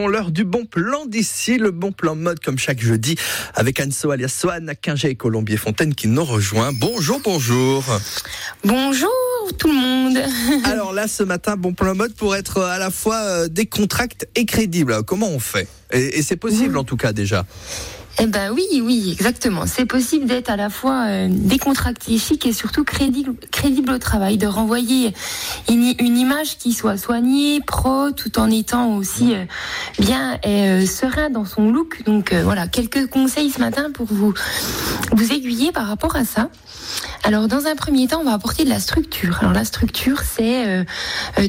l'heure du bon plan d'ici, le bon plan mode comme chaque jeudi avec Anso alias Soane à Quingé et Colombier Fontaine qui nous rejoint. Bonjour, bonjour. Bonjour tout le monde. Alors là, ce matin, bon plan mode pour être à la fois euh, décontracté et crédible. Comment on fait? Et, et c'est possible en tout cas déjà. Eh ben oui, oui, exactement. C'est possible d'être à la fois euh, décontracté, chic et surtout crédible, crédible au travail, de renvoyer une, une image qui soit soignée, pro, tout en étant aussi euh, bien et euh, serein dans son look. Donc euh, voilà, quelques conseils ce matin pour vous vous aiguiller par rapport à ça. Alors dans un premier temps, on va apporter de la structure. Alors la structure, c'est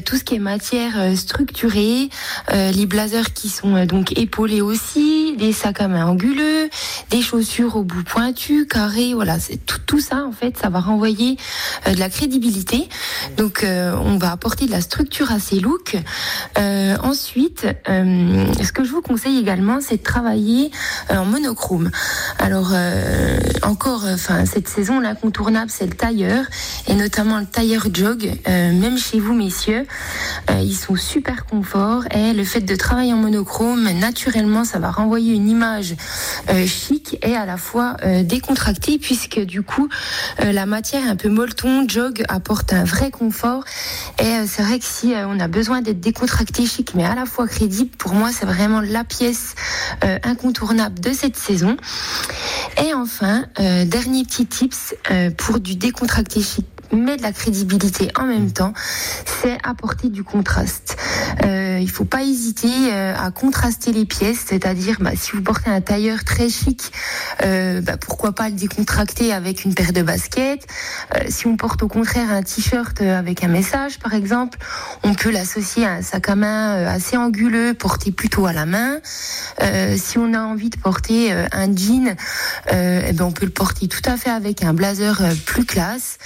tout ce qui est matière structurée, les blazers qui sont donc épaulés aussi, des sacs à main anguleux, des chaussures au bout pointu, carré, voilà, tout, ça en fait, ça va renvoyer euh, de la crédibilité. Donc euh, on va apporter de la structure à ces looks. Euh, ensuite, ce que je vous conseille également, c'est de travailler en monochrome. Alors encore, enfin cette saison l'incontournable, c'est le tailleur et notamment le tailleur jog. Même chez vous, messieurs, ils sont super confort et le fait de travailler en monochrome, naturellement, ça va renvoyer une image euh, chic et à la fois euh, décontractée puisque du coup euh, la matière un peu molleton jog apporte un vrai confort et c'est vrai que si on a besoin d'être décontracté chic mais à la fois crédible, pour moi c'est vraiment la pièce incontournable de cette saison. Et enfin, dernier petit tips pour du décontracté chic mais de la crédibilité en même temps, c'est apporter du contraste. Euh, il faut pas hésiter euh, à contraster les pièces, c'est-à-dire bah, si vous portez un tailleur très chic, euh, bah, pourquoi pas le décontracter avec une paire de baskets. Euh, si on porte au contraire un t-shirt avec un message, par exemple, on peut l'associer à un sac à main assez anguleux, porté plutôt à la main. Si on a envie de porter un jean, eh ben on peut le porter tout à fait avec un blazer plus classe.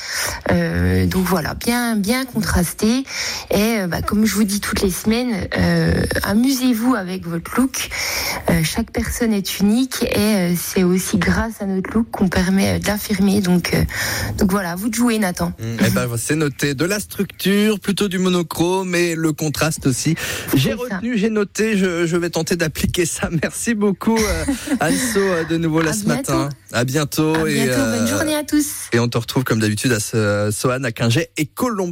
Donc voilà, bien bien contrasté. Et bah, comme je vous dis toutes les semaines, euh, amusez-vous avec votre look. Euh, chaque personne est unique et euh, c'est aussi grâce à notre look qu'on permet euh, de l'affirmer. Donc donc voilà, vous de jouer, Nathan. Eh ben, c'est noté. De la structure, plutôt du monochrome et le contraste aussi. J'ai retenu, j'ai noté, je, je vais tenter d'appliquer ça. Merci beaucoup, Anso, de nouveau là À ce bientôt. matin. À bientôt. À et, bientôt, bonne journée à tous. Et on te retrouve comme d'habitude à Soane, à Quingé et Colombie.